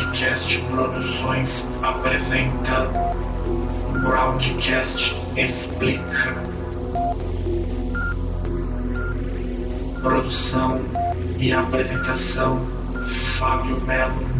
Groundcast Produções apresenta Groundcast Explica. Produção e apresentação Fábio Melo.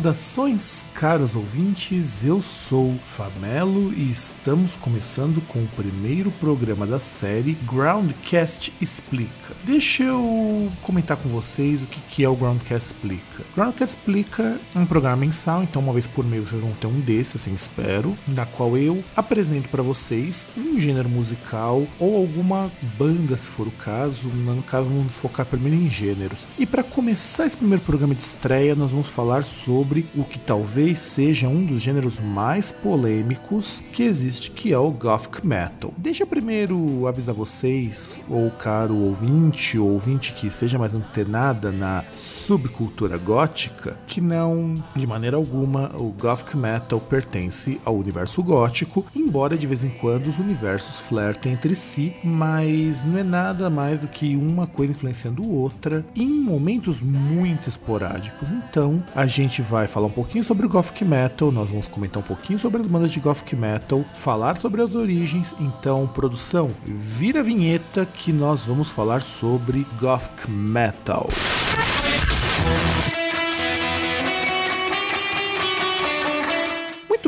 Saudações, caros ouvintes, eu sou Famelo e estamos começando com o primeiro programa da série Groundcast Explica. Deixa eu comentar com vocês o que é o Groundcast Explica. Groundcast Explica é um programa mensal, então uma vez por mês vocês vão ter um desses, assim espero, na qual eu apresento para vocês um gênero musical ou alguma banda, se for o caso. No caso, vamos focar primeiro em gêneros. E para começar esse primeiro programa de estreia, nós vamos falar sobre sobre o que talvez seja um dos gêneros mais polêmicos que existe, que é o Gothic Metal. Deixa eu primeiro avisar vocês, ou caro ouvinte, ou ouvinte que seja mais antenada na subcultura gótica, que não, de maneira alguma, o Gothic Metal pertence ao universo gótico, embora de vez em quando os universos flertem entre si, mas não é nada mais do que uma coisa influenciando outra em momentos muito esporádicos. Então, a gente vai vai falar um pouquinho sobre o Gothic Metal, nós vamos comentar um pouquinho sobre as bandas de Gothic Metal, falar sobre as origens. Então, produção, vira a vinheta que nós vamos falar sobre Gothic Metal.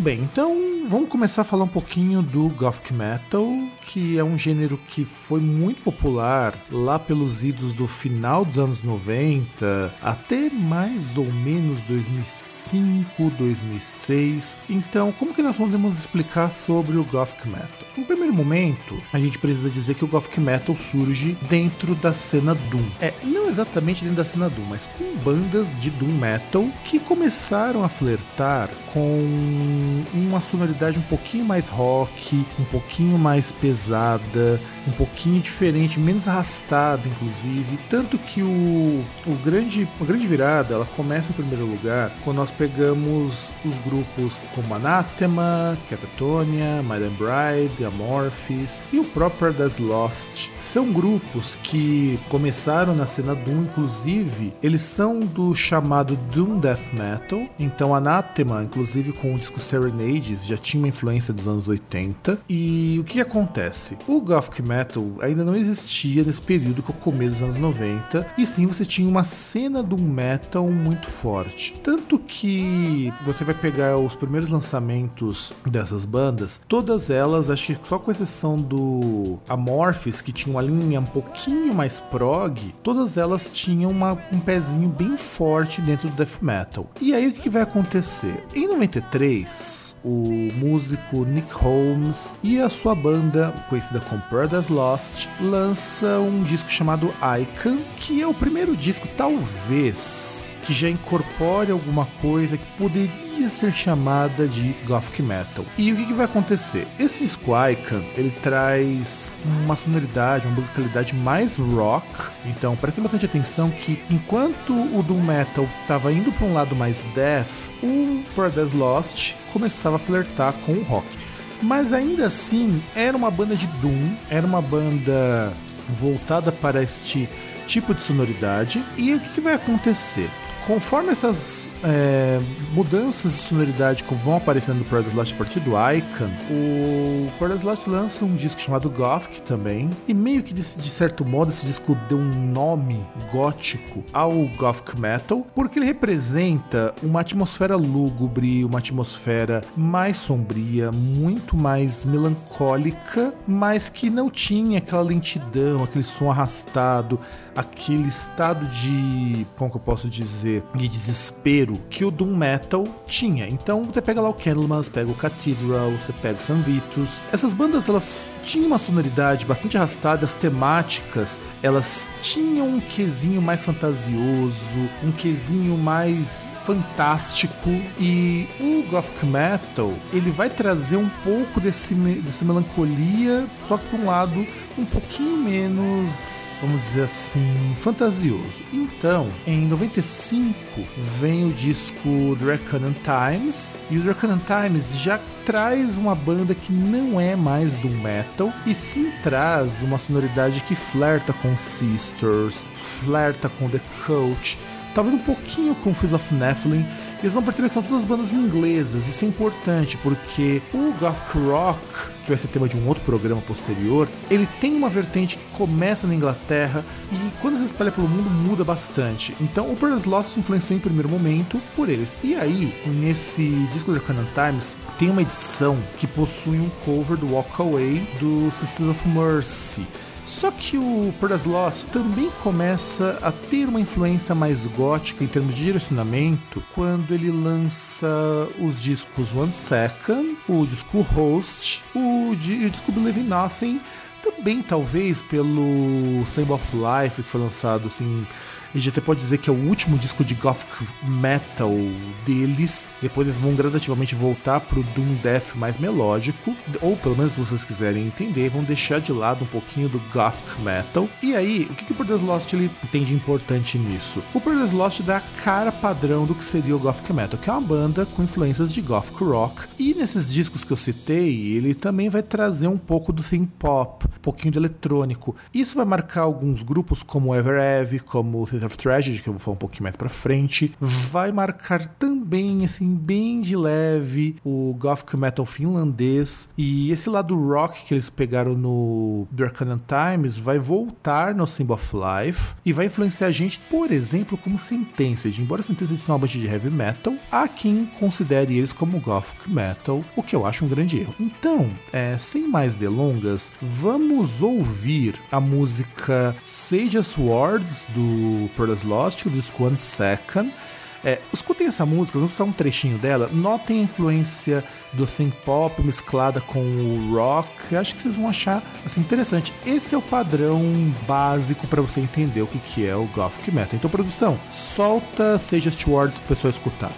Bem, então vamos começar a falar um pouquinho do Gothic Metal, que é um gênero que foi muito popular lá pelos idos do final dos anos 90 até mais ou menos 2005, 2006. Então, como que nós podemos explicar sobre o Gothic Metal? No primeiro momento, a gente precisa dizer que o Gothic Metal surge dentro da cena Doom. É, não exatamente dentro da cena Doom, mas com bandas de Doom Metal que começaram a flertar com uma sonoridade um pouquinho mais rock, um pouquinho mais pesada, um pouquinho diferente, menos arrastada, inclusive. Tanto que o, o grande, a grande virada ela começa em primeiro lugar quando nós pegamos os grupos como Anathema, Capitonia, Madame Bride, Amorphis e o próprio Das Lost. São grupos que começaram na cena Doom, inclusive, eles são do chamado Doom Death Metal. Então, Anathema, inclusive com o disco Serenades, já tinha uma influência dos anos 80. E o que acontece? O Gothic Metal ainda não existia nesse período que é o começo dos anos 90, e sim você tinha uma cena do metal muito forte. Tanto que você vai pegar os primeiros lançamentos dessas bandas, todas elas, acho que só com exceção do Amorphis, que tinha uma linha um pouquinho mais prog, todas elas tinham uma, um pezinho bem forte dentro do death metal. E aí o que vai acontecer? Em 93, o músico Nick Holmes e a sua banda, conhecida como Paradise Lost, lança um disco chamado Icon, que é o primeiro disco, talvez, que já incorpore alguma coisa que poderia ser chamada de Gothic Metal. E o que, que vai acontecer? Esse disco Icon, ele traz uma sonoridade, uma musicalidade mais rock, então preste bastante atenção que enquanto o Doom Metal estava indo para um lado mais death, o Paradise Lost começava a flertar com o rock. Mas ainda assim, era uma banda de Doom, era uma banda voltada para este tipo de sonoridade. E o que, vai acontecer? Conforme essas é, mudanças de sonoridade que vão aparecendo no Paradise Lost a partir do Icon, o Paradise Lost lança um disco chamado Gothic também, e meio que de, de, certo modo esse disco deu um nome gótico ao Gothic Metal, porque ele representa uma atmosfera lúgubre, uma atmosfera mais sombria, muito mais melancólica, mas que não tinha aquela lentidão, aquele som arrastado, aquele estado de, como que eu posso dizer, de desespero que o Doom Metal tinha. Então você pega lá o Candlemas, pega o Cathedral, você pega o San Vitus. Essas bandas elas tinham uma sonoridade bastante arrastada, as temáticas elas tinham um quesinho mais fantasioso, um quesinho mais fantástico e o Gothic Metal ele vai trazer um pouco desse, dessa melancolia, só que por um lado um pouquinho menos vamos dizer assim, fantasioso. Então, em 95 vem o disco Draconan Times, e o Draconan Times já traz uma banda que não é mais do metal, e sim traz uma sonoridade que flerta com Sisters, flerta com The Coach, talvez um pouquinho com Fizz of Nephilim, eles não pertencem a todas as bandas inglesas, isso é importante porque o Gothic Rock, que vai ser tema de um outro programa posterior, ele tem uma vertente que começa na Inglaterra e quando se espalha pelo mundo muda bastante. Então o Paradise Lost se influenciou em primeiro momento por eles. E aí, nesse disco da Canon Times, tem uma edição que possui um cover do Walk Away do Sisters of Mercy. Só que o Paradise Lost também começa a ter uma influência mais gótica em termos de direcionamento quando ele lança os discos One Second, o disco Host, o, o disco Believe in Nothing, também talvez pelo Symbol of Life que foi lançado assim a gente até pode dizer que é o último disco de gothic metal deles. Depois eles vão gradativamente voltar pro doom death mais melódico, ou pelo menos se vocês quiserem entender, vão deixar de lado um pouquinho do gothic metal. E aí, o que, que o Paradise Lost ele tem de importante nisso? O Paradise Lost dá a cara padrão do que seria o gothic metal, que é uma banda com influências de gothic rock. E nesses discos que eu citei, ele também vai trazer um pouco do synth pop, um pouquinho de eletrônico. Isso vai marcar alguns grupos como Ever Eve, como of Tragedy, que eu vou falar um pouquinho mais pra frente, vai marcar também, assim, bem de leve o Gothic Metal finlandês e esse lado rock que eles pegaram no Darkanan Times vai voltar no Symbol of Life e vai influenciar a gente, por exemplo, como Sentenced. Embora Sentenced seja uma banda de heavy metal, há quem considere eles como Gothic Metal, o que eu acho um grande erro. Então, é, sem mais delongas, vamos ouvir a música Sage Words do Paradise Lost, o disco One Second. É, escutem essa música, vamos escutar um trechinho dela. Notem a influência do synth pop mesclada com o rock. Acho que vocês vão achar assim, interessante. Esse é o padrão básico para você entender o que, que é o Gothic Metal. Então, produção, solta Seja Stewards para o pessoal escutar.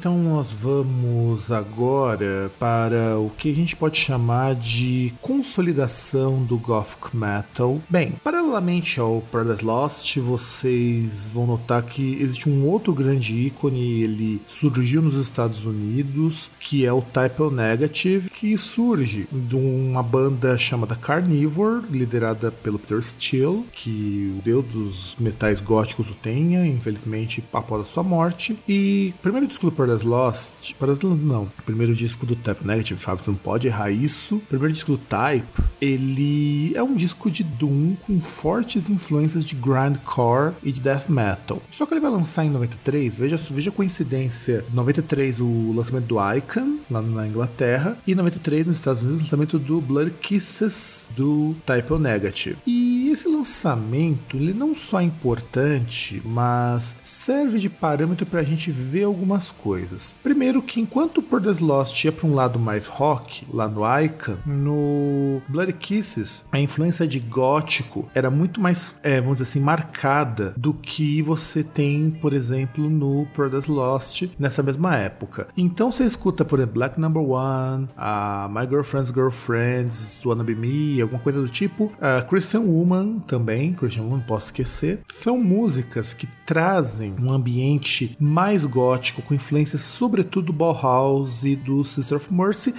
Então nós vamos agora para o que a gente pode chamar de consolidação do Gothic Metal. Bem, paralelamente ao Paradise Lost, vocês vão notar que existe um outro grande ícone, ele surgiu nos Estados Unidos, que é o Type O Negative, que surge de uma banda chamada Carnivore, liderada pelo Peter Steele, que o deus dos metais góticos o tenha, infelizmente após a sua morte. E primeiro disco do Paradise Lost. Paradise Lost não. Primeiro disco do Type Negative, você não pode errar isso. Primeiro disco do Type, ele é um disco de Doom com fortes influências de grindcore e de death metal. Só que ele vai lançar em 93, veja, veja a coincidência. 93 o lançamento do Icon, lá na Inglaterra, e 93 nos Estados Unidos o lançamento do Blood Kisses do Type Negative. E esse lançamento, ele não só é importante, mas serve de parâmetro para a gente ver algumas coisas. Primeiro que enquanto o Paradise Lost ia para um lado mais rock, lá no Icon, no Bloody Kisses, a influência de gótico era muito mais, é, vamos dizer assim, marcada do que você tem, por exemplo, no Paradise Lost nessa mesma época. Então você escuta, por exemplo, Black Number One, a My Girlfriend's Girlfriends, Wanna Be Me, alguma coisa do tipo, a Christian Woman também, Christian Woman, não posso esquecer. São músicas que trazem um ambiente mais gótico, com influências sobretudo do Bauhaus e do Sister of Mercy.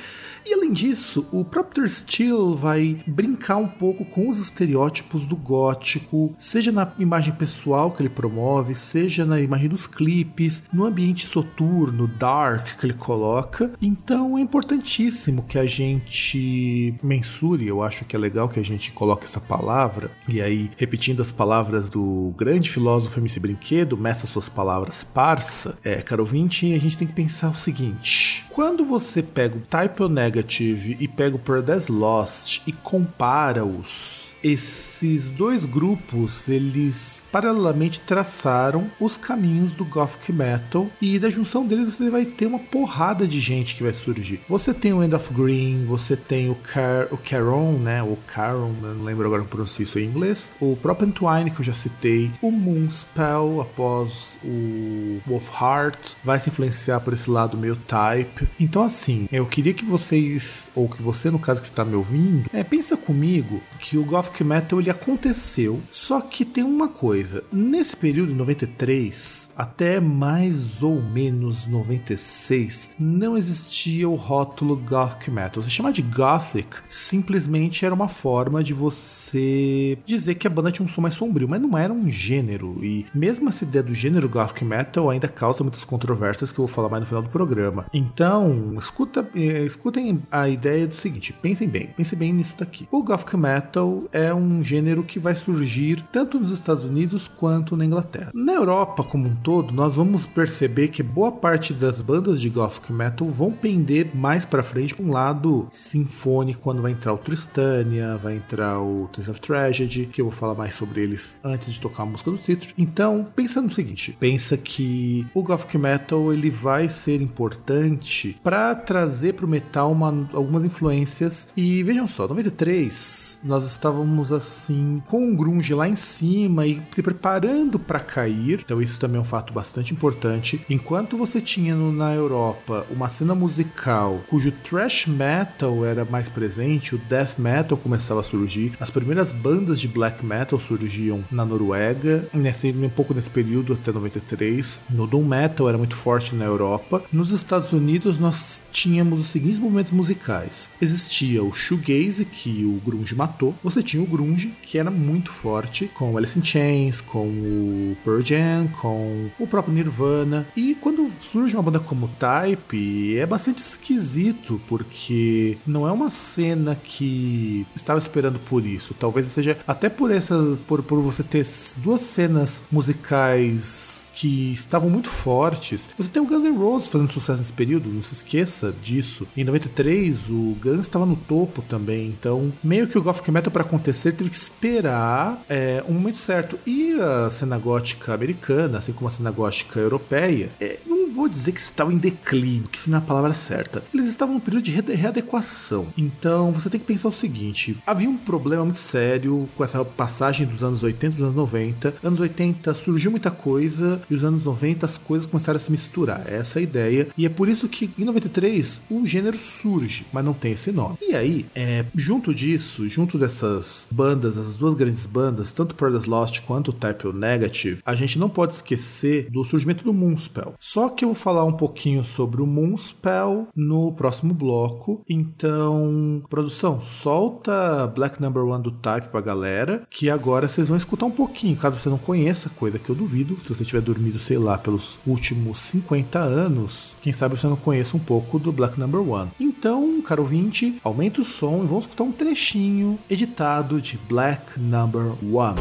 E além disso, o próprio Steele vai brincar um pouco com os estereótipos do gótico, seja na imagem pessoal que ele promove, seja na imagem dos clipes, no ambiente soturno, dark que ele coloca. Então é importantíssimo que a gente mensure, eu acho que é legal que a gente coloque essa palavra, e aí, repetindo as palavras do grande filósofo MC Brinquedo, meça suas palavras parça, é, caro ouvinte, a gente tem que pensar o seguinte: quando você pega o Type O Negative e pega o Paradise Lost e compara-os esses dois grupos, eles paralelamente traçaram os caminhos do Gothic Metal e da junção deles você vai ter uma porrada de gente que vai surgir. Você tem o End of Green, você tem o, Car o Caron, né? O Caron, não lembro agora como pronunciar isso em inglês. O próprio Entwine, que eu já citei. O Moonspell, após o Wolf Heart, vai se influenciar por esse lado meio type. Então, assim, eu queria que vocês, ou que você, no caso que está me ouvindo, é, pensa comigo que o Gothic Metal ele aconteceu, só que tem uma coisa. Nesse período, de 93 até mais ou menos 96, não existia o rótulo Gothic Metal. Se chamar de Gothic simplesmente era uma forma de você dizer que a banda tinha um som mais sombrio, mas não era um gênero. E mesmo essa ideia do gênero Gothic Metal ainda causa muitas controvérsias que eu vou falar mais no final do programa. Então, escuta, eh, escutem a ideia do seguinte: pensem bem, pensem bem nisso daqui. O Gothic Metal é um gênero que vai surgir tanto nos Estados Unidos quanto na Inglaterra. Na Europa como um todo, nós vamos perceber que boa parte das bandas de Gothic Metal vão pender mais para frente para um lado sinfônico, quando vai entrar o Tristania, vai entrar o Tales of Tragedy, que eu vou falar mais sobre eles antes de tocar a música do título. Então, pensa no seguinte, pensa que o Gothic Metal ele vai ser importante para trazer para o metal uma, algumas influências e vejam só, 93 nós estávamos assim com o grunge lá em cima e se preparando para cair. Então isso também é um fato bastante importante. Enquanto você tinha no, na Europa uma cena musical cujo thrash metal era mais presente, o death metal começava a surgir, as primeiras bandas de black metal surgiam na Noruega, nesse, um pouco nesse período até 93. No doom metal era muito forte na Europa. Nos Estados Unidos nós tínhamos os seguintes movimentos musicais. Existia o shoegaze que o grunge matou. Você tinha o grunge que era muito forte com Alice in Chains, com o Pearl Jam, com o próprio Nirvana. E quando surge uma banda como Type, é bastante esquisito porque não é uma cena que estava esperando por isso. Talvez seja até por essa por, por você ter duas cenas musicais que estavam muito fortes. Você tem o Guns N' Roses fazendo sucesso nesse período, não se esqueça disso. Em 93, o Guns estava no topo também, então meio que o Gothic Metal para acontecer teve que esperar é, um momento certo. E a cena gótica americana, assim como a cena gótica europeia, é, não vou dizer que estavam em declínio, que isso não é a palavra certa. Eles estavam num período de readequação. Então você tem que pensar o seguinte: havia um problema muito sério com essa passagem dos anos 80 para os anos 90. Anos 80 surgiu muita coisa e os anos 90 as coisas começaram a se misturar. Essa é a ideia. E é por isso que em 93 o gênero surge, mas não tem esse nome. E aí, é, junto disso, junto dessas bandas, as duas grandes bandas, tanto Paradise Lost quanto Type O Negative, a gente não pode esquecer do surgimento do Moonspell. Só que eu vou falar um pouquinho sobre o Moonspell no próximo bloco. Então, produção, solta Black Number One do Type pra galera, que agora vocês vão escutar um pouquinho, caso você não conheça, coisa que eu duvido, se você tiver dormido, sei lá, pelos últimos 50 anos, quem sabe você não conheça um pouco do Black Number One. Então, caro ouvinte, aumenta o som e vamos escutar um trechinho editado de Black Number One.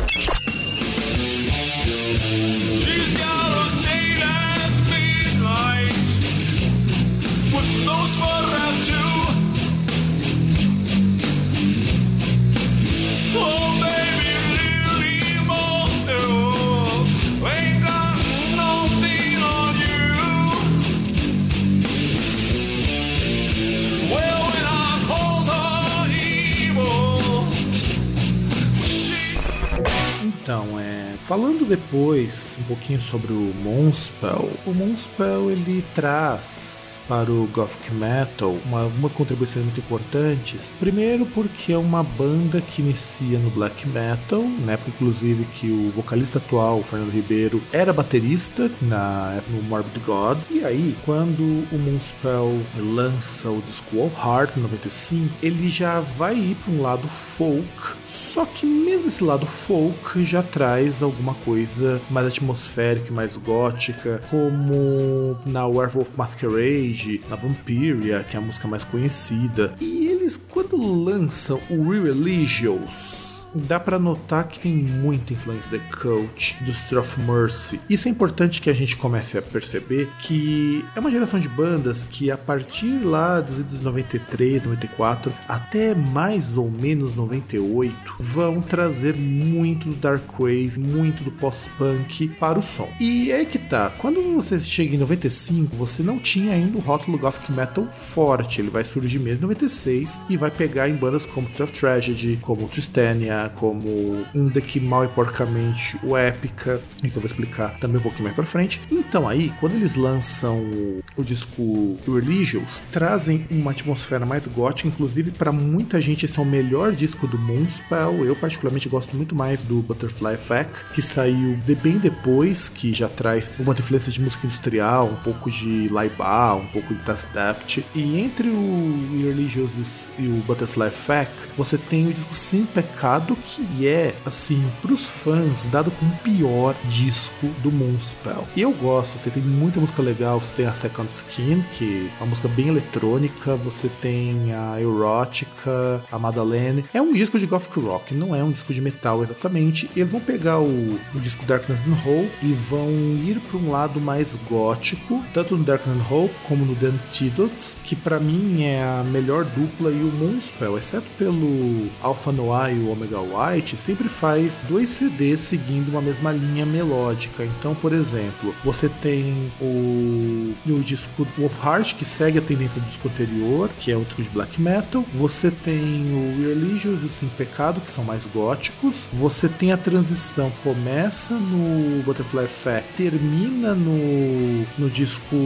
Então, é, falando depois um pouquinho sobre o Moonspell, o Moonspell ele traz para o Gothic Metal uma, contribuições muito importantes. Primeiro porque é uma banda que inicia no Black Metal, na época inclusive que o vocalista atual, o Fernando Ribeiro, era baterista na no Morbid God. E aí, quando o Moonspell lança o disco Wolf Heart em 95, ele já vai ir para um lado folk, só que mesmo esse lado folk já traz alguma coisa mais atmosférica, mais gótica, como na Werewolf Masquerade na Vampiria, que é a música mais conhecida. E eles, quando lançam o Re-Religious, dá para notar que tem muita influência do Cult, do Street of Mercy. Isso é importante que a gente comece a perceber que é uma geração de bandas que a partir lá dos anos 93, 94 até mais ou menos 98 vão trazer muito do dark wave, muito do post-punk para o som. E é que tá, quando você chega em 95, você não tinha ainda o rótulo gothic metal forte, ele vai surgir mesmo em 96 e vai pegar em bandas como Tough Tragedy, como Tristania, como ainda que mal e porcamente o Épica, então eu vou explicar também um pouquinho mais pra frente. Então aí, quando eles lançam o, o disco Religious, trazem uma atmosfera mais gótica, inclusive para muita gente esse é o melhor disco do Moonspell, eu particularmente gosto muito mais do Butterfly Effect, que saiu de bem depois, que já traz uma influência de música industrial, um pouco de Laibá, um pouco de Tasdapt, e entre o Religious e o Butterfly Effect, você tem o disco Sem Pecado, que é, assim, pros fãs, dado como o pior disco do Moonspell. E eu gosto, você tem muita música legal, você tem a Second Skin, que é uma música bem eletrônica, você tem a Erótica, a Madeleine. É um disco de gothic rock, não é um disco de metal exatamente. Eles vão pegar o, o disco Darkness and Hope e vão ir para um lado mais gótico, tanto no Darkness and Hope como no The Antidote, que para mim é a melhor dupla e o Moonspell, exceto pelo Alpha Noir e o Omega White, sempre faz dois CDs seguindo uma mesma linha melódica. Então, por exemplo, você tem o, o disco Wolfheart, que segue a tendência do disco anterior, que é o disco de black metal. Você tem o Religious e o Sim Pecado, que são mais góticos. Você tem a transição começa no Butterfly Effect, termina no, no disco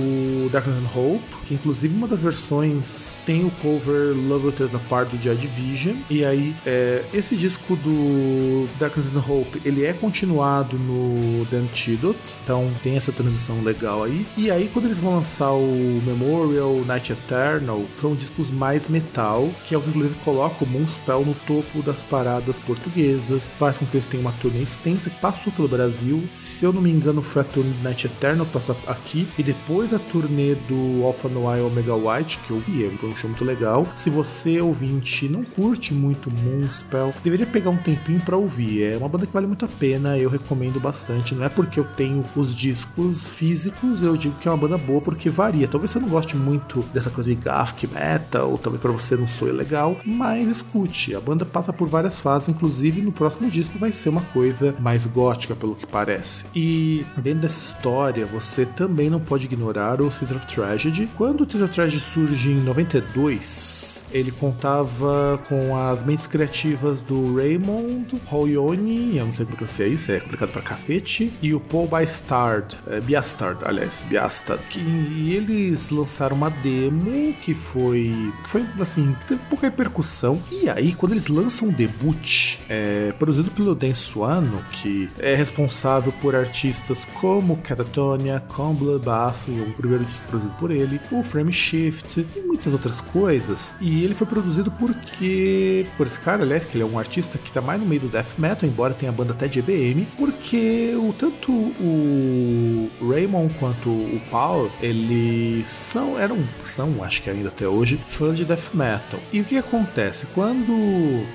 Darkness and Hope, que inclusive uma das versões tem o cover Love Tears Apart do Joy Division. E aí, é, esse disco do Darkness and Hope, ele é continuado no The Antidote, então tem essa transição legal aí. E aí, quando eles vão lançar o Memorial, Night Eternal, são discos mais metal, que é o que inclusive coloca o Moonspell no topo das paradas portuguesas, faz com que eles tenham uma turnê extensa que passou pelo Brasil. Se eu não me engano, foi a turnê do Night Eternal que passou aqui, e depois a turnê do Alpha Noir Omega White, que eu vi, foi um show muito legal. Se você, ouvinte, não curte muito Moonspell, deveria pegar um tempinho para ouvir. É uma banda que vale muito a pena, eu recomendo bastante. Não é porque eu tenho os discos físicos, eu digo que é uma banda boa, porque varia. Talvez você não goste muito dessa coisa de gark metal, ou talvez para você não soe legal, mas escute. A banda passa por várias fases, inclusive no próximo disco vai ser uma coisa mais gótica, pelo que parece. E dentro dessa história, você também não pode ignorar o Theater of Tragedy. Quando o Theater of Tragedy surge em 92, ele contava com as mentes criativas do Raymond Hoyoni, eu não sei como é isso, é complicado pra cacete, e o Paul Bastard, é, Biastard, aliás, Biastard, que, e eles lançaram uma demo que foi, que foi assim, teve pouca repercussão, e aí quando eles lançam o debut, é, produzido pelo Dan Suano, que é responsável por artistas como Catatonia, como Bloodbath, o primeiro disco produzido por ele, o Frame Shift e muitas outras coisas, e ele foi produzido porque, por esse cara, aliás, que ele é um artista que tá mais no meio do death metal, embora tenha banda até de EBM, porque o, tanto o Raymond quanto o Paul, eles são, eram, são, acho que ainda até hoje, fãs de death metal. E o que acontece? Quando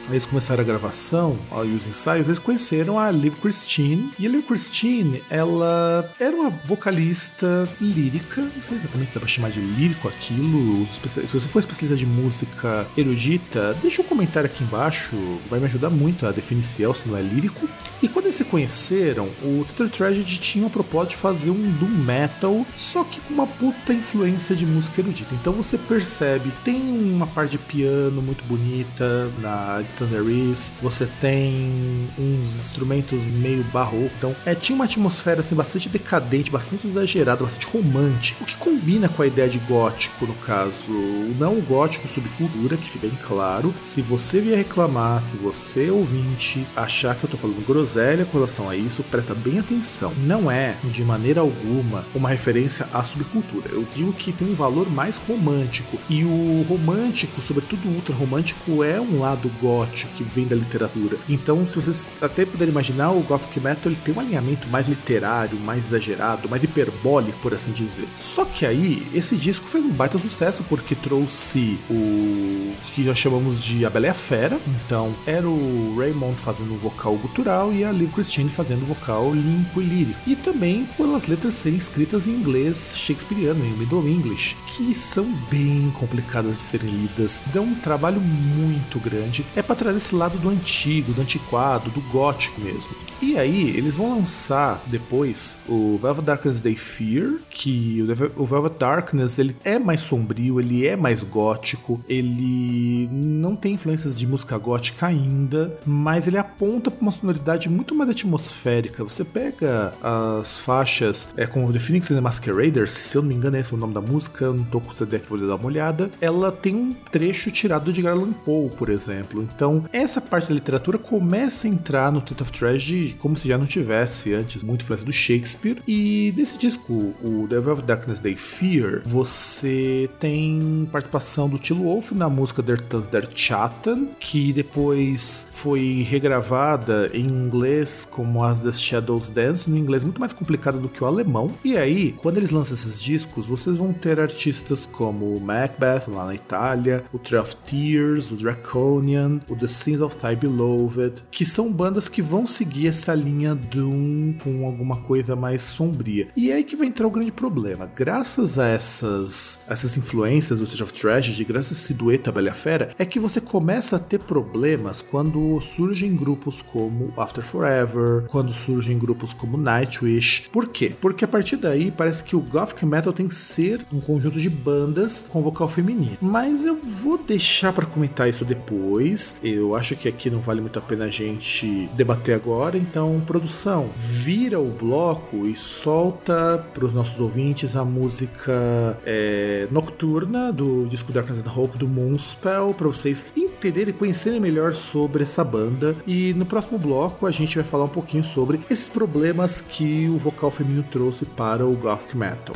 eles começaram a gravação ó, e os ensaios, eles conheceram a Liv Christine, e a Liv Christine, ela era uma vocalista lírica, não sei exatamente se dá pra chamar de lírico aquilo, se você for especialista de música erudita, deixa um comentário aqui embaixo, vai me ajudar muito a definir se não é lírico. E quando eles se conheceram, o Theater Tragedy tinha a proposta de fazer um doom metal, só que com uma puta influência de música erudita. Então você percebe, tem uma parte de piano muito bonita na de Thunderis, você tem uns instrumentos meio barroco, então é, tinha uma atmosfera assim bastante decadente, bastante exagerada, bastante romântica, o que combina com a ideia de gótico no caso, não o gótico subcultura, que fica bem claro. Se você vier reclamar, se você ouvinte achar que eu tô falando groselha com relação a isso, presta bem atenção. Não é, de maneira alguma, uma referência à subcultura. Eu digo que tem um valor mais romântico. E o romântico, sobretudo o ultra romântico, é um lado gótico que vem da literatura. Então, se vocês até puderem imaginar, o Gothic Metal ele tem um alinhamento mais literário, mais exagerado, mais hiperbólico, por assim dizer. Só que aí, esse disco fez um baita sucesso, porque que trouxe o que nós chamamos de A Bela e a Fera. Então, era o Raymond fazendo o vocal gutural e a Liv Christine fazendo o vocal limpo e lírico. E também pelas letras serem escritas em inglês shakespeariano, em Middle English, que são bem complicadas de serem lidas. Dão um trabalho muito grande. É para trazer esse lado do antigo, do antiquado, do gótico mesmo. E aí, eles vão lançar depois o Velvet Darkness Day Fear, que o Velvet Darkness ele é mais sombrio, ele é mais gótico, ele não tem influências de música gótica ainda, mas ele aponta para uma sonoridade muito mais atmosférica. Você pega as faixas é, com The Phoenix and the Masqueraders, se eu não me engano é esse o nome da música, eu não tô com o CD aqui pra dar uma olhada, ela tem um trecho tirado de Garland Poe, por exemplo. Então, essa parte da literatura começa a entrar no Theatre of Tragedy como se já não tivesse antes muita influência do Shakespeare. E nesse disco, o The Velvet Darkness Day Fear, você tem participação do Tilo Wolf na música Der Tanz der Chatten, que depois foi regravada em inglês como As the Shadows Dance, no inglês muito mais complicado do que o alemão. E aí, quando eles lançam esses discos, vocês vão ter artistas como Macbeth lá na Itália, o Tree of Tears, o Draconian, o The Sins of Thy Beloved, que são bandas que vão seguir essa linha Doom com alguma coisa mais sombria. E é aí que vai entrar o grande problema. Graças a essas, essas influências do Stage of Tragedy, graças a esse dueto Bela Fera, é que você começa a ter problemas quando surgem grupos como After Forever, quando surgem grupos como Nightwish. Por quê? Porque a partir daí parece que o Gothic Metal tem que ser um conjunto de bandas com vocal feminino. Mas eu vou deixar para comentar isso depois. Eu acho que aqui não vale muito a pena a gente debater agora, então, produção, vira o bloco e solta para os nossos ouvintes a música é, Nocturna do disco Darkness and Hope do Moonspell para vocês entenderem e conhecerem melhor sobre essa banda. E no próximo bloco a gente vai falar um pouquinho sobre esses problemas que o vocal feminino trouxe para o Gothic Metal.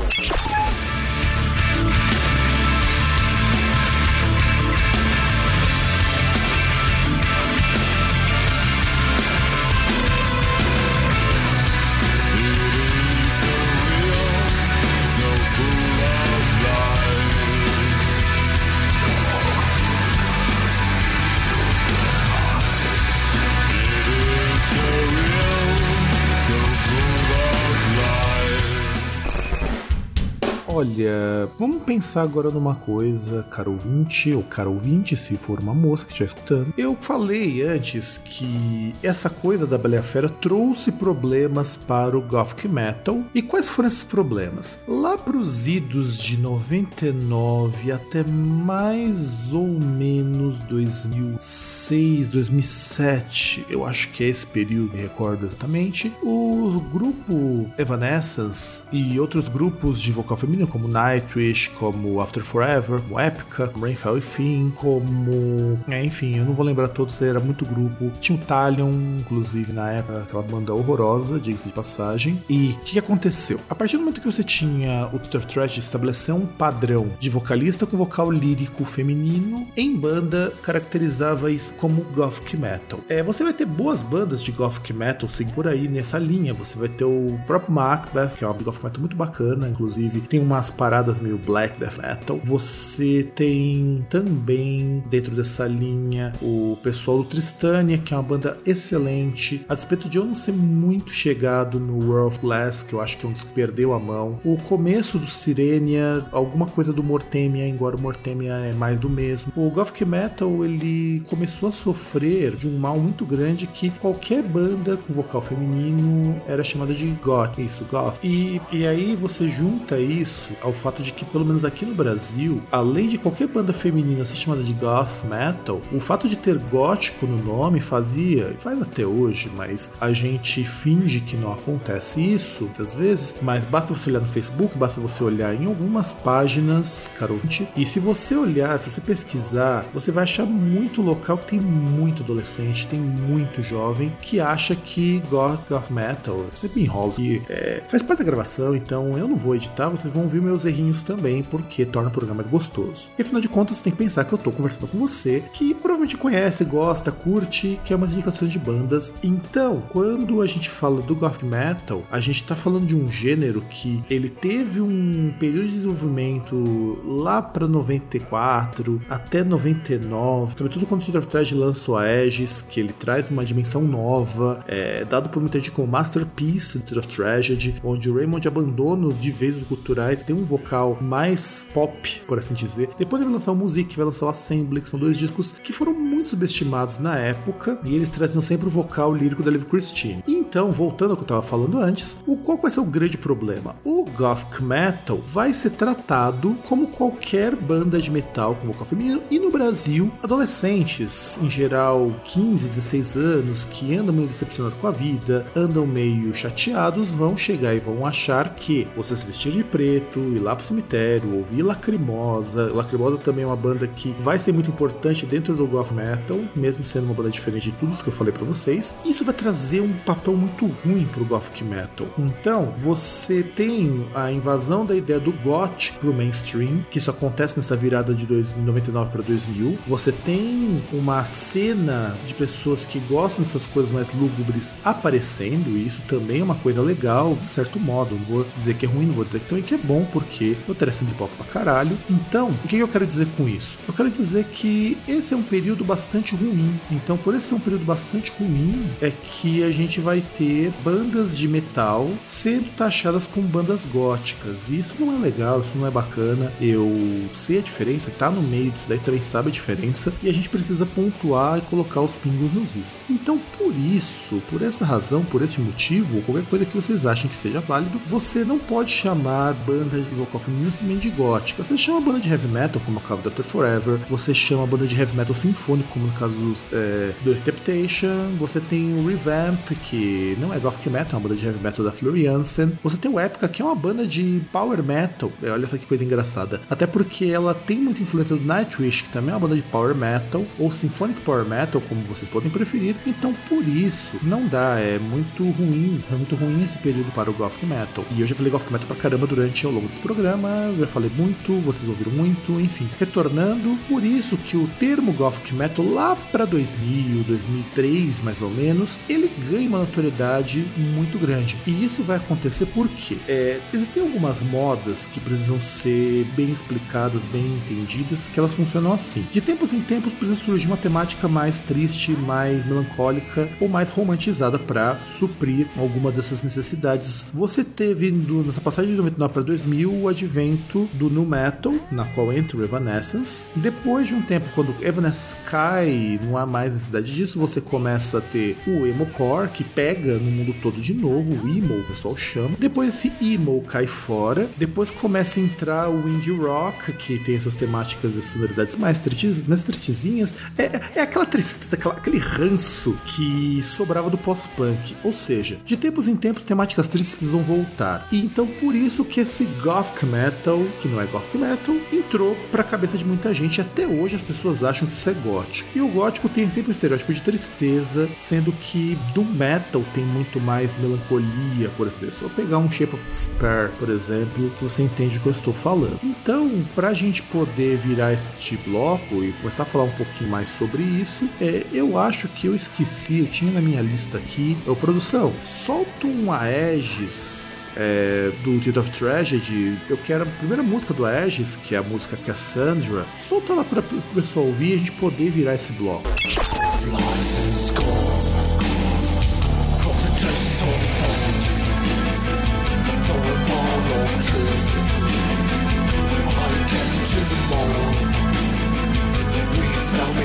Olha, vamos pensar agora numa coisa, caro ouvinte, ou caro ouvinte, se for uma moça que estiver escutando. Eu falei antes que essa coisa da Bela Fera trouxe problemas para o Gothic Metal. E quais foram esses problemas? Lá pros idos de 99 até mais ou menos 2006, 2007, eu acho que é esse período, me recordo exatamente, o grupo Evanescence e outros grupos de vocal feminino como Nightwish, como After Forever, como Epica, como Rainfall e Fim, como. É, enfim, eu não vou lembrar todos, era muito grupo. Tinha o Talion, inclusive, na época, aquela banda horrorosa, diga-se de passagem. E o que aconteceu? A partir do momento que você tinha o Tutor Trash estabelecer um padrão de vocalista com vocal lírico feminino, em banda caracterizava isso como Gothic Metal. É, você vai ter boas bandas de Gothic Metal seguir por aí nessa linha. Você vai ter o próprio Macbeth, que é uma Gothic Metal muito bacana, inclusive tem uma umas paradas meio black death metal. Você tem também dentro dessa linha o pessoal do Tristania, que é uma banda excelente. A despeito de eu não ser muito chegado no World of Glass, que eu acho que é um disco que perdeu a mão. O começo do Sirenia, alguma coisa do Mortemia, embora o Mortemia é mais do mesmo. O Gothic Metal ele começou a sofrer de um mal muito grande que qualquer banda com vocal feminino era chamada de goth, isso, goth. E, e aí você junta isso ao fato de que, pelo menos aqui no Brasil, além de qualquer banda feminina ser chamada de goth metal, o fato de ter gótico no nome fazia, faz até hoje, mas a gente finge que não acontece isso muitas vezes. Mas basta você olhar no Facebook, basta você olhar em algumas páginas, caro e se você olhar, se você pesquisar, você vai achar muito local que tem muito adolescente, tem muito jovem que acha que goth, goth metal é sempre enrolo, que é, faz parte da gravação, então eu não vou editar, vocês vão ouvir meus errinhos também, porque torna o programa gostoso. E afinal de contas, tem que pensar que eu tô conversando com você, que provavelmente conhece, gosta, curte, que é umas indicações de bandas. Então, quando a gente fala do Gothic Metal, a gente tá falando de um gênero que ele teve um período de desenvolvimento lá para 94 até 99, sobretudo quando o Theater of lança o Aegis, que ele traz uma dimensão nova, é, dado por muita gente como Masterpiece do of Tragedy, onde o Raymond abandona de vez os culturais, tem um vocal mais pop, por assim dizer. Depois ele vai lançar o Music, vai lançar o Assembly, que são dois discos que foram muito subestimados na época, e eles trazem sempre o vocal lírico da Liv Christine. Então, voltando ao que eu estava falando antes, o qual vai ser o grande problema? O Gothic Metal vai ser tratado como qualquer banda de metal com vocal feminino, e no Brasil, adolescentes, em geral 15, 16 anos, que andam meio decepcionados com a vida, andam meio chateados, vão chegar e vão achar que você se vestir de preto, ir lá pro cemitério, ouvir Lacrimosa. Lacrimosa também é uma banda que vai ser muito importante dentro do Goth Metal, mesmo sendo uma banda diferente de tudo que eu falei para vocês. Isso vai trazer um papel muito ruim pro Gothic Metal. Então, você tem a invasão da ideia do goth pro mainstream, que isso acontece nessa virada de 99 para 2000. Você tem uma cena de pessoas que gostam dessas coisas mais lúgubres aparecendo, e isso também é uma coisa legal, de certo modo. Não vou dizer que é ruim, não vou dizer que também que é bom, porque eu teria de pop pra caralho. Então, o que eu quero dizer com isso? Eu quero dizer que esse é um período bastante ruim. Então, por esse ser um período bastante ruim, é que a gente vai ter bandas de metal sendo taxadas como bandas góticas. E isso não é legal, isso não é bacana. Eu sei a diferença, tá no meio disso daí também sabe a diferença. E a gente precisa pontuar e colocar os pingos nos is. Então, por isso, por essa razão, por esse motivo, qualquer coisa que vocês achem que seja válido, você não pode chamar banda de vocal feminino simplesmente de gótica. Você chama banda de heavy metal, como no caso do Doctor Forever, você chama banda de heavy metal sinfônico, como no caso é, do Expectation, você tem o Revamp, que não é gothic metal, é uma banda de heavy metal da Fleur Jansen. Você tem o Epica, que é uma banda de power metal. É, olha só que coisa engraçada. Até porque ela tem muita influência do Nightwish, que também é uma banda de power metal, ou symphonic power metal, como vocês podem preferir. Então, por isso, não dá. É muito ruim. Foi muito ruim esse período para o gothic metal. E eu já falei gothic metal pra caramba durante ao longo desse programa. Eu já falei muito, vocês ouviram muito, enfim. Retornando, por isso que o termo gothic metal lá para 2000, 2003 mais ou menos, ele ganha uma notoriedade muito grande. E isso vai acontecer porque é, existem algumas modas que precisam ser bem explicadas, bem entendidas, que elas funcionam assim. De tempos em tempos precisa surgir uma temática mais triste, mais melancólica ou mais romantizada para suprir algumas dessas necessidades. Você teve nessa passagem de 99 para 2000 o advento do nu metal, na qual entra o Evanescence. Depois de um tempo, quando Evanescence cai, não há mais necessidade disso, você começa a ter o emocore, que pega no mundo todo de novo, o emo, o pessoal chama. Depois esse emo cai fora, depois começa a entrar o indie rock, que tem essas temáticas e sonoridades mais, tristes, mais tristezinhas. É, é aquela tristeza, aquela, aquele ranço que sobrava do pós-punk. Ou seja, de tempos em tempos, temáticas tristes precisam voltar. E então por isso que esse gothic metal, que não é gothic metal, entrou pra cabeça de muita gente. Até hoje as pessoas acham que isso é gótico. E o gótico tem sempre o estereótipo de tristeza, sendo que do metal tem muito mais melancolia, por exemplo. Só pegar um Shape of Despair, por exemplo, que você entende o que eu estou falando. Então, pra gente poder virar este bloco e começar a falar um pouquinho mais sobre isso, é, eu acho que eu esqueci, eu tinha na minha lista aqui. Ô, produção, solta um Aegis é, do Deed of Tragedy, eu quero a primeira música do Aegis, que é a música Cassandra, solta lá para o pessoal ouvir e a gente poder virar esse bloco.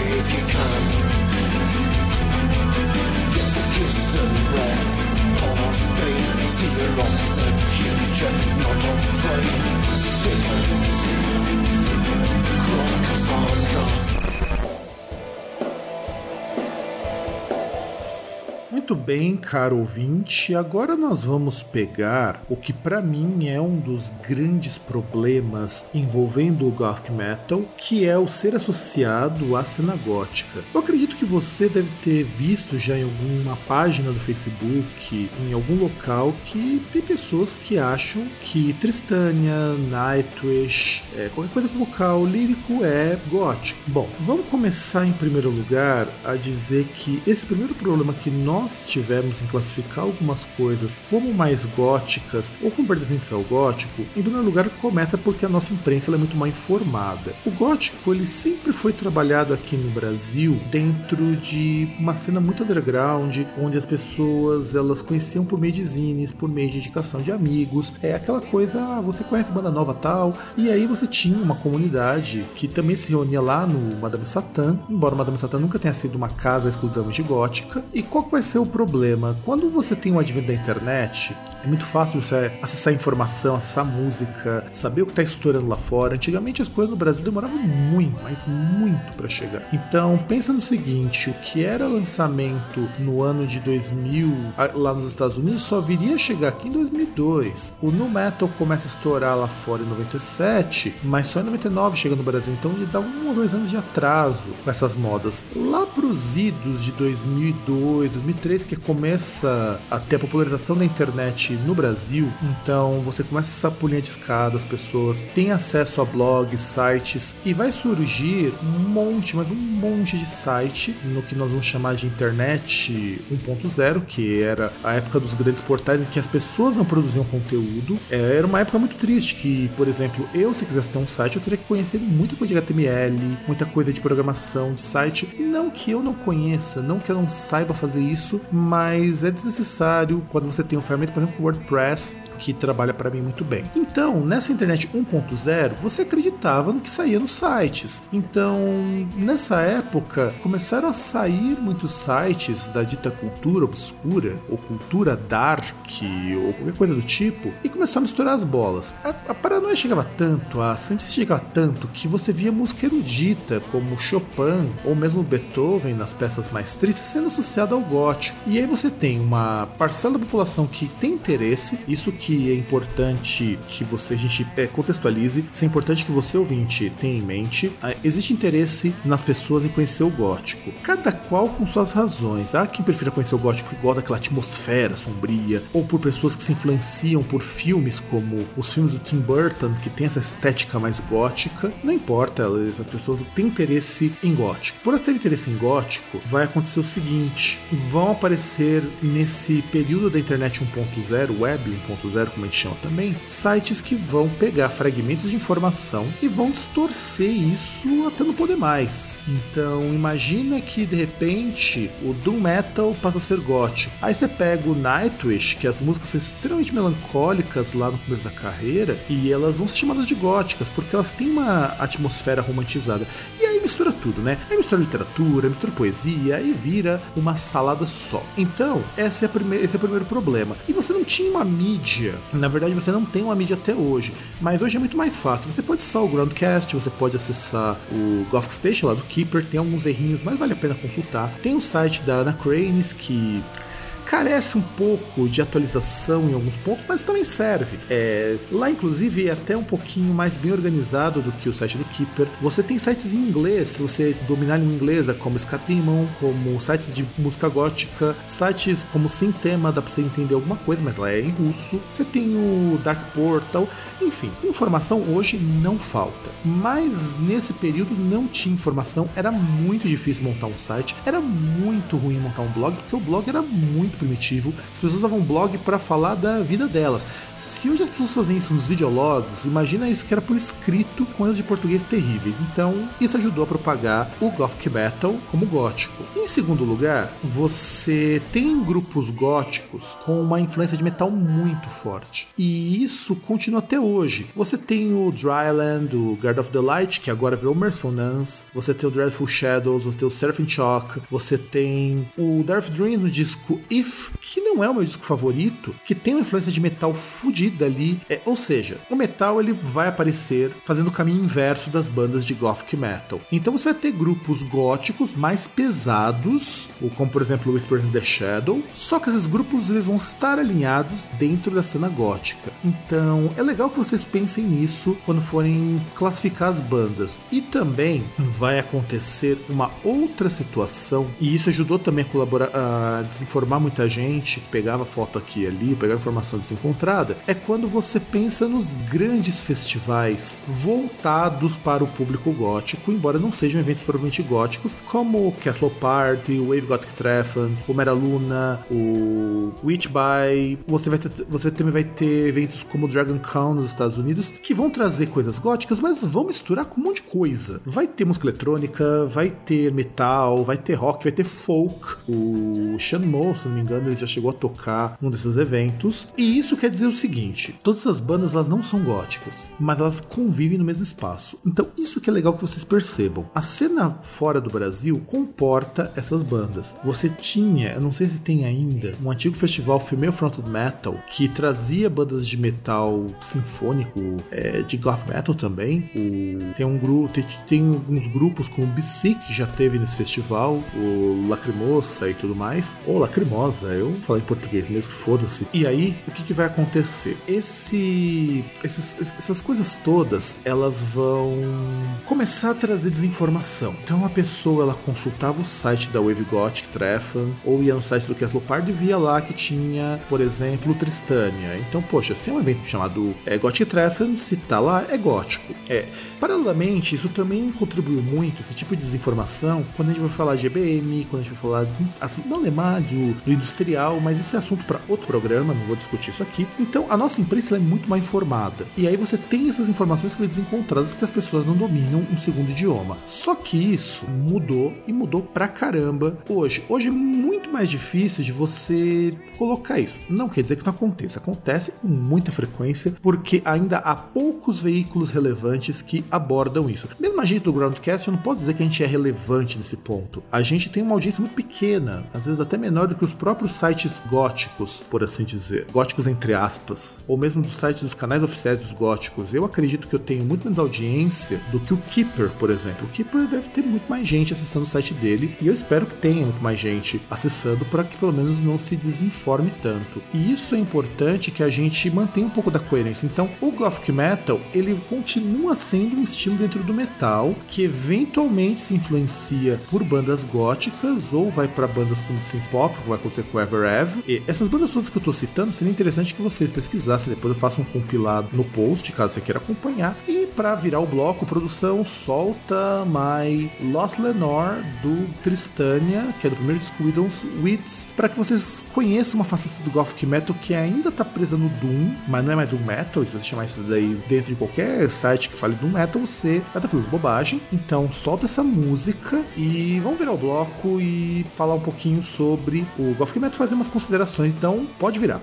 If you can, the kiss and breath. Fear of the future, not of train Simmons Cross Cassandra Muito bem, caro ouvinte. Agora nós vamos pegar o que para mim é um dos grandes problemas envolvendo o goth metal, que é o ser associado à cena gótica. Eu acredito que você deve ter visto já em alguma página do Facebook, em algum local, que tem pessoas que acham que Tristânia, Nightwish, é, qualquer coisa com vocal lírico é gótico. Bom, vamos começar em primeiro lugar a dizer que esse primeiro problema que nós tivemos em classificar algumas coisas como mais góticas ou como pertencentes ao gótico, em primeiro lugar começa porque a nossa imprensa é muito mal informada. O gótico ele sempre foi trabalhado aqui no Brasil dentro de uma cena muito underground, onde as pessoas elas conheciam por meio de zines, por meio de indicação de amigos, é aquela coisa, ah, você conhece banda nova tal, e aí você tinha uma comunidade que também se reunia lá no Madame Satã, embora Madame Satã nunca tenha sido uma casa exclusivamente gótica. E qual vai ser o problema? Quando você tem o advento da internet, é muito fácil você acessar informação, acessar música, saber o que está estourando lá fora. Antigamente as coisas no Brasil demoravam muito, mas muito para chegar. Então pensa no seguinte: o que era lançamento no ano de 2000 lá nos Estados Unidos só viria a chegar aqui em 2002. O nu metal começa a estourar lá fora em 97, mas só em 99 chega no Brasil. Então ele dá um ou dois anos de atraso com essas modas. Lá pros idos de 2002, 2003 que começa a ter a popularização da internet no Brasil, então você começa essa pulinha de escada, as pessoas têm acesso a blogs, sites e vai surgir um monte, mas um monte de site no que nós vamos chamar de internet 1.0, que era a época dos grandes portais em que as pessoas não produziam conteúdo. É, era uma época muito triste que, por exemplo, eu se quisesse ter um site, eu teria que conhecer muita coisa de HTML, muita coisa de programação de site. Não que eu não conheça, não que eu não saiba fazer isso, mas é desnecessário quando você tem um ferramenta, por exemplo, WordPress que trabalha para mim muito bem. Então, nessa internet 1.0, você acreditava no que saía nos sites. Então, nessa época, começaram a sair muitos sites da dita cultura obscura ou cultura dark ou qualquer coisa do tipo e começou a misturar as bolas. A, a paranoia chegava tanto, a ciência chegava tanto que você via música erudita como Chopin ou mesmo Beethoven nas peças mais tristes sendo associada ao gótico. E aí você tem uma parcela da população que tem interesse, isso que que é importante que você a gente é, contextualize, isso é importante que você ouvinte tenha em mente. Ah, existe interesse nas pessoas em conhecer o gótico, cada qual com suas razões. Há quem prefira conhecer o gótico igual daquela atmosfera sombria, ou por pessoas que se influenciam por filmes como os filmes do Tim Burton, que tem essa estética mais gótica. Não importa, as pessoas têm interesse em gótico. Por elas terem interesse em gótico, vai acontecer o seguinte: vão aparecer nesse período da internet 1.0, web 1.0 como a gente chama também, sites que vão pegar fragmentos de informação e vão distorcer isso até não poder mais. Então imagina que de repente o Doom Metal passa a ser gótico. Aí você pega o Nightwish, que as músicas são extremamente melancólicas lá no começo da carreira, e elas vão ser chamadas de góticas, porque elas têm uma atmosfera romantizada. E aí mistura tudo, né? Aí mistura literatura, mistura poesia e vira uma salada só. Então, esse é, esse é o primeiro problema. E você não tinha uma mídia mídia. Na verdade, você não tem uma mídia até hoje, mas hoje é muito mais fácil. Você pode acessar o Groundcast, você pode acessar o Gothic Station lá do Keeper, tem alguns errinhos, mas vale a pena consultar. Tem o site da Ana Cranes, que carece um pouco de atualização em alguns pontos, mas também serve. É, lá, inclusive, é até um pouquinho mais bem organizado do que o site do Keeper. Você tem sites em inglês, se você dominar a língua inglesa, como Scatdemon, como sites de música gótica, sites como Sem Tema, dá pra você entender alguma coisa, mas lá é em russo. Você tem o Dark Portal, enfim, informação hoje não falta. Mas nesse período não tinha informação, era muito difícil montar um site, era muito ruim montar um blog, porque o blog era muito primitivo. As pessoas usavam blog para falar da vida delas. Se hoje as pessoas fazem isso nos videologs, imagina isso que era por escrito com erros de português terríveis. Então, isso ajudou a propagar o Gothic Metal como gótico. Em segundo lugar, você tem grupos góticos com uma influência de metal muito forte. E isso continua até hoje. Você tem o Dryland, o Guard of the Light, que agora virou Mercenance. Você tem o Dreadful Shadows, você tem o Seraphim Chalk, você tem o Darth Dreams no disco If If, que não é o meu disco favorito, que tem uma influência de metal fodida ali. É, ou seja, o metal ele vai aparecer fazendo o caminho inverso das bandas de gothic metal. Então você vai ter grupos góticos mais pesados, como por exemplo Whisper in the Shadow, só que esses grupos eles vão estar alinhados dentro da cena gótica. Então é legal que vocês pensem nisso quando forem classificar as bandas. E também vai acontecer uma outra situação, e isso ajudou também a colaborar, a desinformar muita gente que pegava foto aqui e ali, pegava informação desencontrada, é quando você pensa nos grandes festivais voltados para o público gótico, embora não sejam eventos propriamente góticos, como o Castle Party, o Wave Gothic Treffen, o Meraluna, o Witch By. Você, vai ter, você também vai ter eventos como o Dragon Con nos Estados Unidos, que vão trazer coisas góticas, mas vão misturar com um monte de coisa. Vai ter música eletrônica, vai ter metal, vai ter rock, vai ter folk. O Sean Mo, se não me engano, ele já chegou a tocar num desses eventos. E isso quer dizer o seguinte: todas essas bandas elas não são góticas, mas elas convivem no mesmo espaço. Então, isso que é legal que vocês percebam. A cena fora do Brasil comporta essas bandas. Você tinha, eu não sei se tem ainda, um antigo festival Female Fronted Metal que trazia bandas de metal sinfônico, é, de goth metal também. O, tem um grupo, tem, tem alguns grupos como o Bisic que já teve nesse festival, o Lacrimosa e tudo mais, ou Lacrimosa, eu falo em português mesmo, foda-se. E aí, o que, que vai acontecer? Esse, esses, essas coisas todas, elas vão começar a trazer desinformação. Então a pessoa ela consultava o site da Wave Gothic Treffen ou ia no site do Castle Party e via lá que tinha, por exemplo, Tristânia. Então, poxa, se é um evento chamado é, Gothic Treffen, se tá lá, é gótico. É. Paralelamente, isso também contribuiu muito, esse tipo de desinformação, quando a gente vai falar de EBM, quando a gente vai falar, assim, não lemar do, do industrial, mas esse é assunto para outro programa, não vou discutir isso aqui. Então, a nossa imprensa é muito mais informada. E aí você tem essas informações que desencontradas porque as pessoas não dominam um segundo idioma. Só que isso mudou e mudou pra caramba hoje. Hoje é muito mais difícil de você colocar isso. Não quer dizer que não aconteça, acontece com muita frequência, porque ainda há poucos veículos relevantes que abordam isso. Mesmo a gente do Groundcast, eu não posso dizer que a gente é relevante nesse ponto. A gente tem uma audiência muito pequena, às vezes até menor do que os próprios sites góticos, por assim dizer. Góticos entre aspas. Ou mesmo dos sites dos canais oficiais dos góticos. Eu acredito que eu tenho muito menos audiência do que o Keeper, por exemplo. O Keeper deve ter muito mais gente acessando o site dele e eu espero que tenha muito mais gente acessando para que pelo menos não se desinforme tanto. E isso é importante que a gente mantenha um pouco da coerência. Então, o Gothic Metal, ele continua sendo um estilo dentro do metal que eventualmente se influencia por bandas góticas ou vai para bandas como synth pop, como vai acontecer com Ever Ever. E essas bandas todas que eu tô citando, seria interessante que vocês pesquisassem, depois eu faço um compilado no post, caso você queira acompanhar. E para virar o bloco, produção solta My Lost Lenore do Tristania, que é do primeiro disco Widow's Weeds, para que vocês conheçam uma faceta do Gothic Metal que ainda tá presa no Doom, mas não é mais Doom Metal, se você chamar isso daí dentro de qualquer site que fale Doom Metal, você vai estar falando bobagem. Então solta essa música e vamos virar o bloco e falar um pouquinho sobre o Gothic Metal, fazer umas considerações, então pode virar.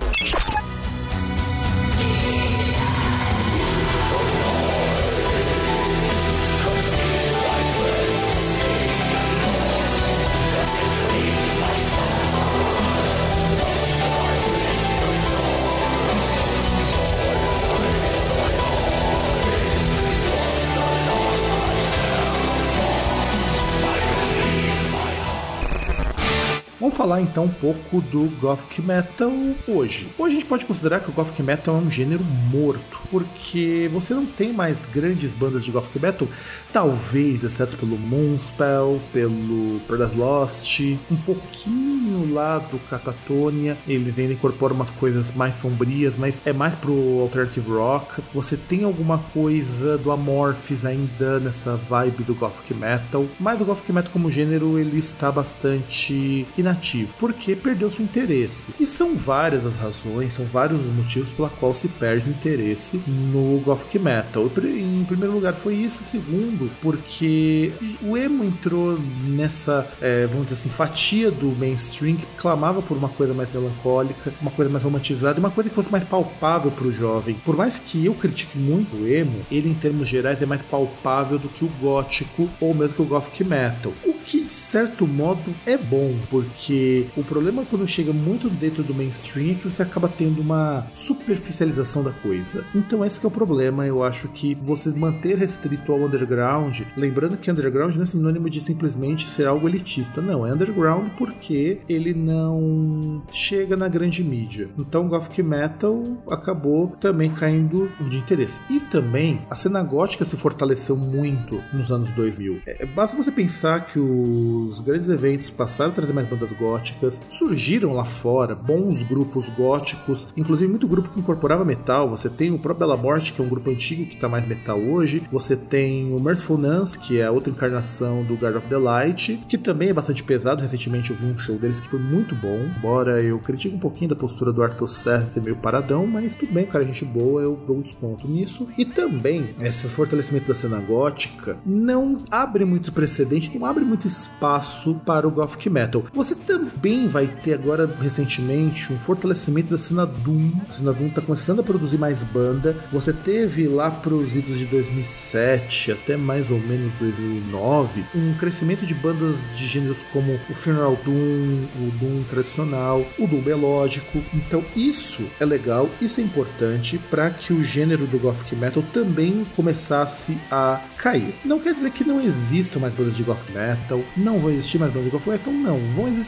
Vamos falar então um pouco do Gothic Metal hoje. Hoje a gente pode considerar que o Gothic Metal é um gênero morto, porque você não tem mais grandes bandas de Gothic Metal, talvez, exceto pelo Moonspell, pelo Paradise Lost, um pouquinho lá do Catatonia, eles ainda incorporam umas coisas mais sombrias, mas é mais pro alternative rock. Você tem alguma coisa do Amorphis ainda nessa vibe do Gothic Metal, mas o Gothic Metal como gênero ele está bastante inativo porque perdeu seu interesse. E são várias as razões, são vários os motivos pela qual se perde o interesse no Gothic Metal. Em primeiro lugar foi isso, segundo, porque o emo entrou nessa, é, vamos dizer assim, fatia do mainstream que clamava por uma coisa mais melancólica, uma coisa mais romantizada, uma coisa que fosse mais palpável para o jovem. Por mais que eu critique muito o emo, ele em termos gerais é mais palpável do que o gótico ou mesmo que o Gothic Metal. O que de certo modo é bom, porque o problema quando chega muito dentro do mainstream é que você acaba tendo uma superficialização da coisa. Então esse é o problema, eu acho que você manter restrito ao underground, lembrando que underground não é sinônimo de simplesmente ser algo elitista, não, é underground porque ele não chega na grande mídia. Então Gothic Metal acabou também caindo de interesse. E também a cena gótica se fortaleceu muito nos anos 2000. É, basta você pensar que os grandes eventos passaram a trazer mais bandas góticas, surgiram lá fora bons grupos góticos, inclusive muito grupo que incorporava metal. Você tem o próprio Bella Morte, que é um grupo antigo que tá mais metal hoje. Você tem o Merciful Nuns, que é a outra encarnação do Guard of the Light, que também é bastante pesado. Recentemente eu vi um show deles que foi muito bom, embora eu critique um pouquinho da postura do Arthur César ser meio paradão, mas tudo bem, cara gente boa, eu dou um desconto nisso. E também, esse fortalecimento da cena gótica não abre muito precedente, não abre muito espaço para o Gothic Metal. Você também vai ter agora, recentemente, um fortalecimento da cena Doom. A cena Doom tá começando a produzir mais banda. Você teve lá pros idos de 2007 até mais ou menos 2009 um crescimento de bandas de gêneros como o Funeral Doom, o Doom tradicional, o Doom melódico. Então isso é legal, isso é importante para que o gênero do Gothic Metal também começasse a cair. Não quer dizer que não existam mais bandas de Gothic Metal, não vão existir mais bandas de Gothic Metal, não, vão existir,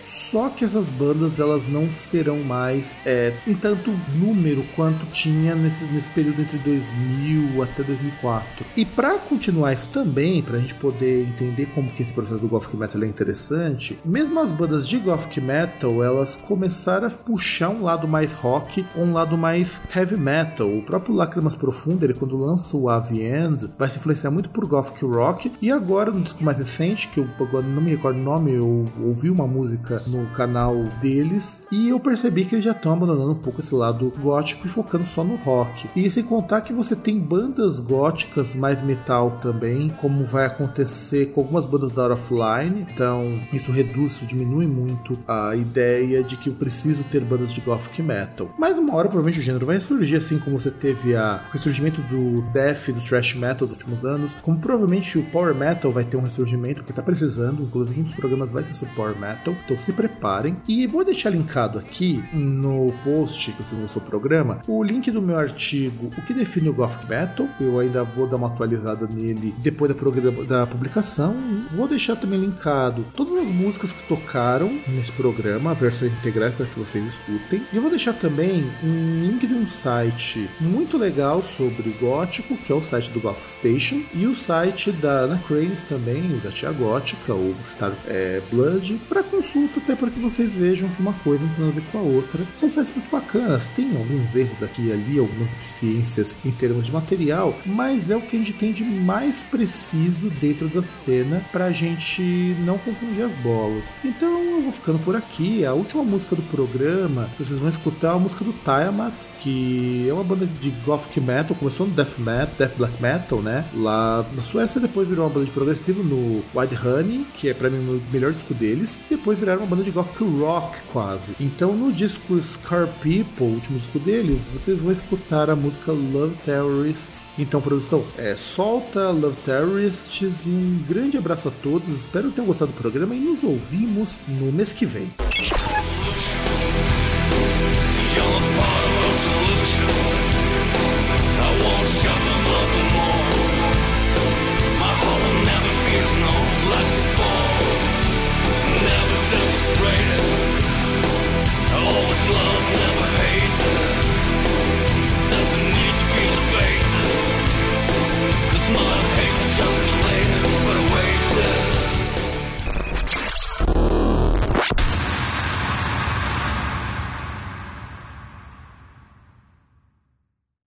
só que essas bandas elas não serão mais é, em tanto número quanto tinha nesse, nesse período entre 2000 até 2004. E para continuar isso também, para a gente poder entender como que esse processo do Gothic Metal é interessante, mesmo as bandas de Gothic Metal, elas começaram a puxar um lado mais rock, um lado mais heavy metal. O próprio Lágrimas Profundas, ele quando lança o Ave End, vai se influenciar muito por Gothic Rock, e agora no disco mais recente, que eu agora não me recordo o nome, eu ouvi uma música no canal deles, e eu percebi que eles já estão abandonando um pouco esse lado gótico e focando só no rock. E sem contar que você tem bandas góticas mais metal também, como vai acontecer com algumas bandas da Out of Line, então isso reduz, isso diminui muito a ideia de que eu preciso ter bandas de Gothic Metal. Mas uma hora provavelmente o gênero vai surgir, assim como você teve a, o ressurgimento do Death do Thrash Metal dos últimos anos, como provavelmente o Power Metal vai ter um ressurgimento, que tá precisando, inclusive um dos programas vai ser sobre Power Metal, então se preparem. E vou deixar linkado aqui no post que vocês vão seu programa o link do meu artigo O que define o Gothic Metal. Eu ainda vou dar uma atualizada nele depois da, da publicação. Vou deixar também linkado todas as músicas que tocaram nesse programa, versões integrais para que vocês escutem. E eu vou deixar também um link de um site muito legal sobre gótico, que é o site do Gothic Station, e o site da Ana Cranes também, o da Tia Gótica, o Star é, Blood, para consulta, até para que vocês vejam que uma coisa não tem nada a ver com a outra. São sites muito bacanas, tem alguns erros aqui e ali, algumas deficiências em termos de material, mas é o que a gente tem de mais preciso dentro da cena para a gente não confundir as bolas. Então eu vou ficando por aqui. A última música do programa, vocês vão escutar a música do Tiamat, que é uma banda de gothic metal, começou no death metal, death black metal, né? Lá na Suécia, depois virou uma banda de progressivo no White Honey, que é para mim o melhor disco deles, depois viraram uma banda de gothic rock quase. Então no disco Scar People, o último disco deles, vocês vão escutar a música Love Terrorists. Então, produção, é, solta Love Terrorists e um grande abraço a todos. Espero que tenham gostado do programa e nos ouvimos no mês que vem. Yellow smile